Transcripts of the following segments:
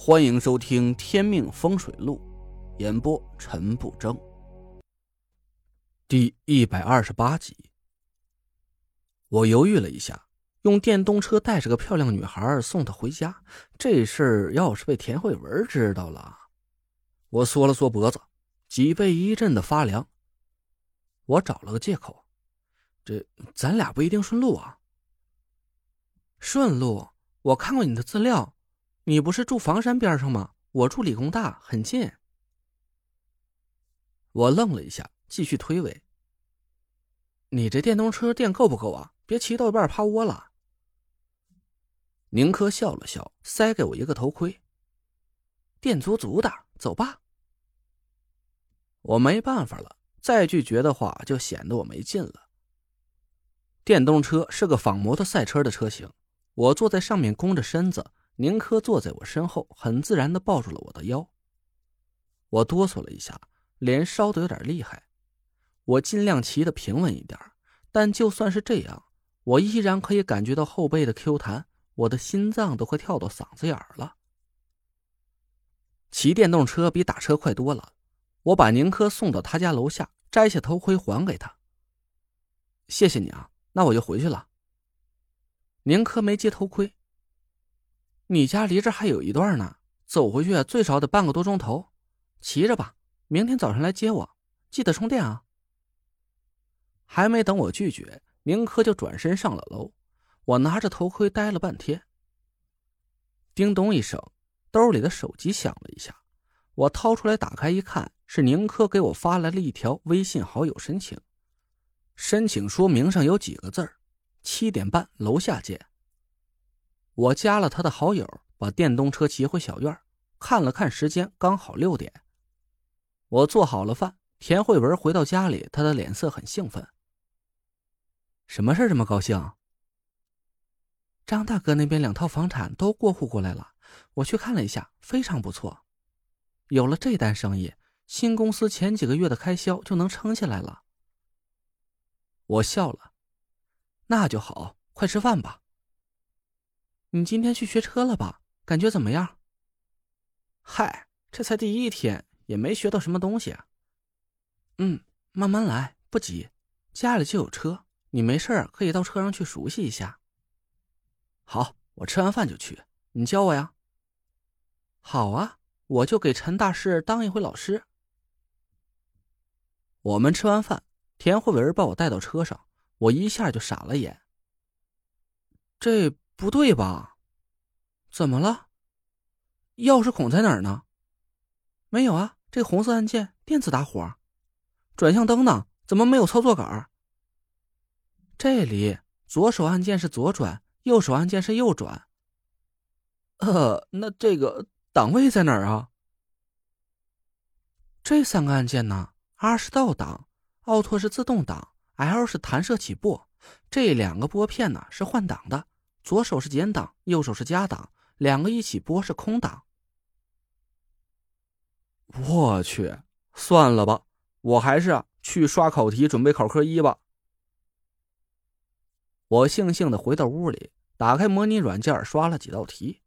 欢迎收听《天命风水录》，演播陈不争。第一百二十八集，我犹豫了一下，用电动车带着个漂亮女孩送她回家，这事儿要是被田慧文知道了，我缩了缩脖子，脊背一阵的发凉。我找了个借口，这咱俩不一定顺路啊。顺路，我看过你的资料。你不是住房山边上吗？我住理工大，很近。我愣了一下，继续推诿：“你这电动车电够不够啊？别骑到一半趴窝了。”宁珂笑了笑，塞给我一个头盔：“电足足的，走吧。”我没办法了，再拒绝的话就显得我没劲了。电动车是个仿摩托赛车的车型，我坐在上面，弓着身子。宁珂坐在我身后，很自然的抱住了我的腰。我哆嗦了一下，脸烧的有点厉害。我尽量骑的平稳一点，但就算是这样，我依然可以感觉到后背的 Q 弹，我的心脏都快跳到嗓子眼了。骑电动车比打车快多了。我把宁珂送到他家楼下，摘下头盔还给他。谢谢你啊，那我就回去了。宁珂没接头盔。你家离这还有一段呢，走回去最少得半个多钟头。骑着吧，明天早上来接我，记得充电啊。还没等我拒绝，宁珂就转身上了楼。我拿着头盔待了半天。叮咚一声，兜里的手机响了一下，我掏出来打开一看，是宁珂给我发来了一条微信好友申请。申请说明上有几个字儿：七点半楼下见。我加了他的好友，把电动车骑回小院，看了看时间，刚好六点。我做好了饭，田慧文回到家里，他的脸色很兴奋。什么事这么高兴？张大哥那边两套房产都过户过来了，我去看了一下，非常不错。有了这单生意，新公司前几个月的开销就能撑下来了。我笑了，那就好，快吃饭吧。你今天去学车了吧？感觉怎么样？嗨，这才第一天，也没学到什么东西。嗯，慢慢来，不急。家里就有车，你没事可以到车上去熟悉一下。好，我吃完饭就去。你教我呀？好啊，我就给陈大师当一回老师。我们吃完饭，田慧文把我带到车上，我一下就傻了眼。这。不对吧？怎么了？钥匙孔在哪儿呢？没有啊，这红色按键电子打火。转向灯呢？怎么没有操作杆？这里左手按键是左转，右手按键是右转。呃，那这个档位在哪儿啊？这三个按键呢？R 是倒档，奥拓是自动挡，L 是弹射起步。这两个拨片呢是换挡的。左手是减档，右手是加档，两个一起拨是空档。我去，算了吧，我还是去刷考题，准备考科一吧。我悻悻的回到屋里，打开模拟软件，刷了几道题。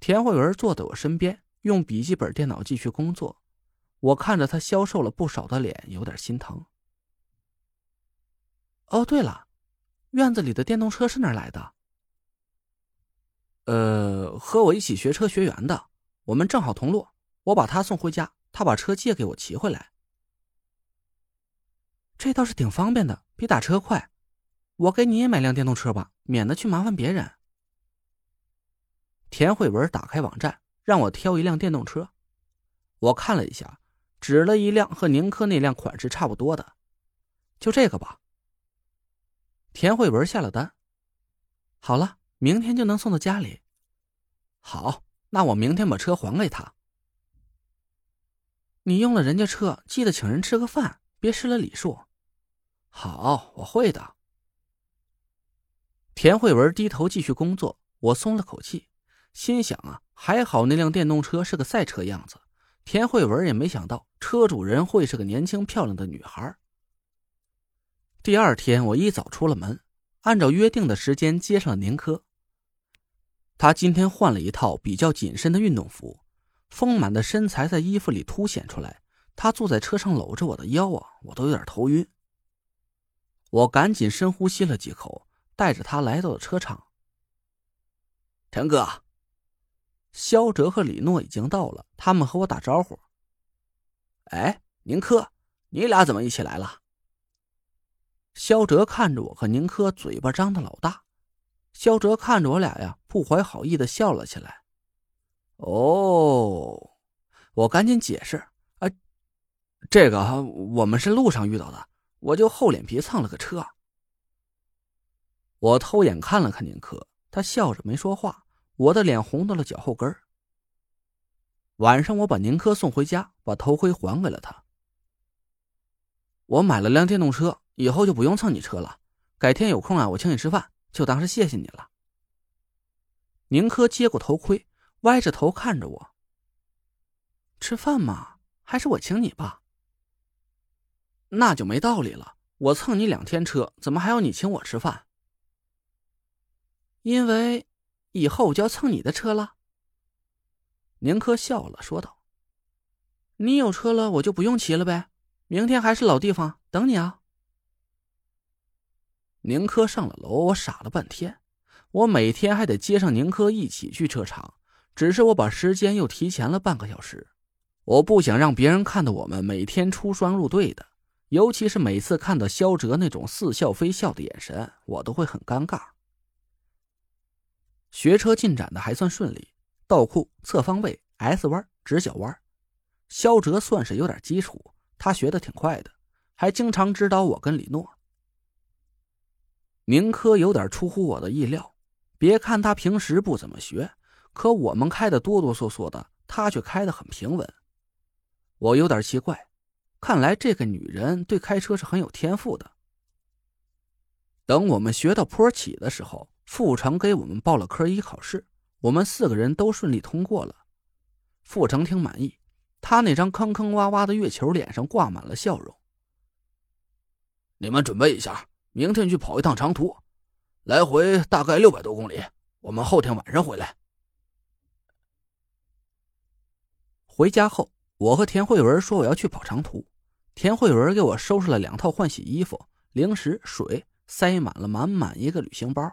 田慧文坐在我身边，用笔记本电脑继续工作。我看着他消瘦了不少的脸，有点心疼。哦，对了。院子里的电动车是哪来的？呃，和我一起学车学员的，我们正好同路。我把他送回家，他把车借给我骑回来。这倒是挺方便的，比打车快。我给你也买辆电动车吧，免得去麻烦别人。田慧文打开网站，让我挑一辆电动车。我看了一下，指了一辆和宁珂那辆款式差不多的，就这个吧。田慧文下了单，好了，明天就能送到家里。好，那我明天把车还给他。你用了人家车，记得请人吃个饭，别失了礼数。好，我会的。田慧文低头继续工作，我松了口气，心想啊，还好那辆电动车是个赛车样子。田慧文也没想到车主人会是个年轻漂亮的女孩。第二天，我一早出了门，按照约定的时间接上了宁珂。他今天换了一套比较紧身的运动服，丰满的身材在衣服里凸显出来。他坐在车上搂着我的腰啊，我都有点头晕。我赶紧深呼吸了几口，带着他来到了车场。陈哥，肖哲和李诺已经到了，他们和我打招呼。哎，宁珂，你俩怎么一起来了？肖哲看着我和宁珂，嘴巴张的老大。肖哲看着我俩呀，不怀好意的笑了起来。哦，我赶紧解释啊，这个我们是路上遇到的，我就厚脸皮蹭了个车。我偷眼看了看宁珂，他笑着没说话，我的脸红到了脚后跟晚上我把宁珂送回家，把头盔还给了他。我买了辆电动车。以后就不用蹭你车了，改天有空啊，我请你吃饭，就当是谢谢你了。宁珂接过头盔，歪着头看着我。吃饭嘛，还是我请你吧。那就没道理了，我蹭你两天车，怎么还要你请我吃饭？因为以后我就要蹭你的车了。宁珂笑了，说道：“你有车了，我就不用骑了呗。明天还是老地方等你啊。”宁珂上了楼，我傻了半天。我每天还得接上宁珂一起去车场，只是我把时间又提前了半个小时。我不想让别人看到我们每天出双入对的，尤其是每次看到肖哲那种似笑非笑的眼神，我都会很尴尬。学车进展的还算顺利，倒库、侧方位、S 弯、直角弯，肖哲算是有点基础，他学的挺快的，还经常指导我跟李诺。明科有点出乎我的意料，别看他平时不怎么学，可我们开的哆哆嗦嗦的，他却开得很平稳。我有点奇怪，看来这个女人对开车是很有天赋的。等我们学到坡起的时候，傅成给我们报了科一考试，我们四个人都顺利通过了。傅成挺满意，他那张坑坑洼洼的月球脸上挂满了笑容。你们准备一下。明天去跑一趟长途，来回大概六百多公里。我们后天晚上回来。回家后，我和田慧文说我要去跑长途。田慧文给我收拾了两套换洗衣服、零食、水，塞满了满满一个旅行包。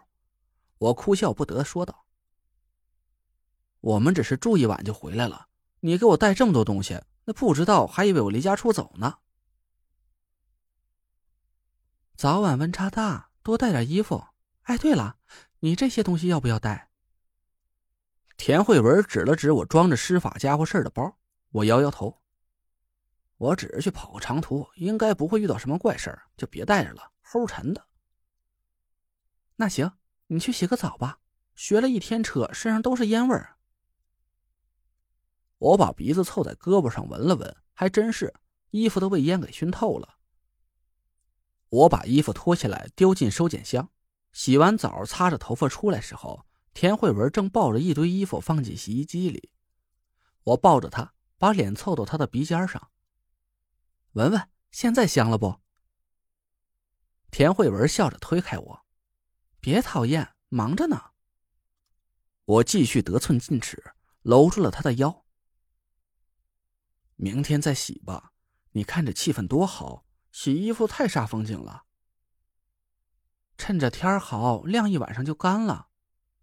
我哭笑不得说道：“我们只是住一晚就回来了，你给我带这么多东西，那不知道还以为我离家出走呢。”早晚温差大，多带点衣服。哎，对了，你这些东西要不要带？田慧文指了指我装着施法家伙事的包，我摇摇头。我只是去跑个长途，应该不会遇到什么怪事儿，就别带着了，齁沉的。那行，你去洗个澡吧。学了一天车，身上都是烟味儿。我把鼻子凑在胳膊上闻了闻，还真是，衣服都被烟给熏透了。我把衣服脱下来丢进收件箱，洗完澡擦着头发出来时候，田慧文正抱着一堆衣服放进洗衣机里。我抱着她，把脸凑到她的鼻尖上，闻闻现在香了不？田慧文笑着推开我，别讨厌，忙着呢。我继续得寸进尺，搂住了她的腰。明天再洗吧，你看这气氛多好。洗衣服太煞风景了。趁着天好，晾一晚上就干了。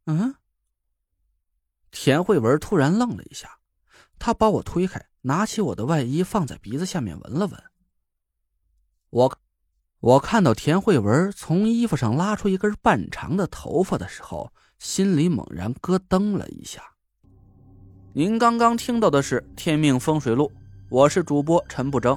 嗯。田慧文突然愣了一下，他把我推开，拿起我的外衣放在鼻子下面闻了闻。我，我看到田慧文从衣服上拉出一根半长的头发的时候，心里猛然咯噔了一下。您刚刚听到的是《天命风水录》，我是主播陈不争。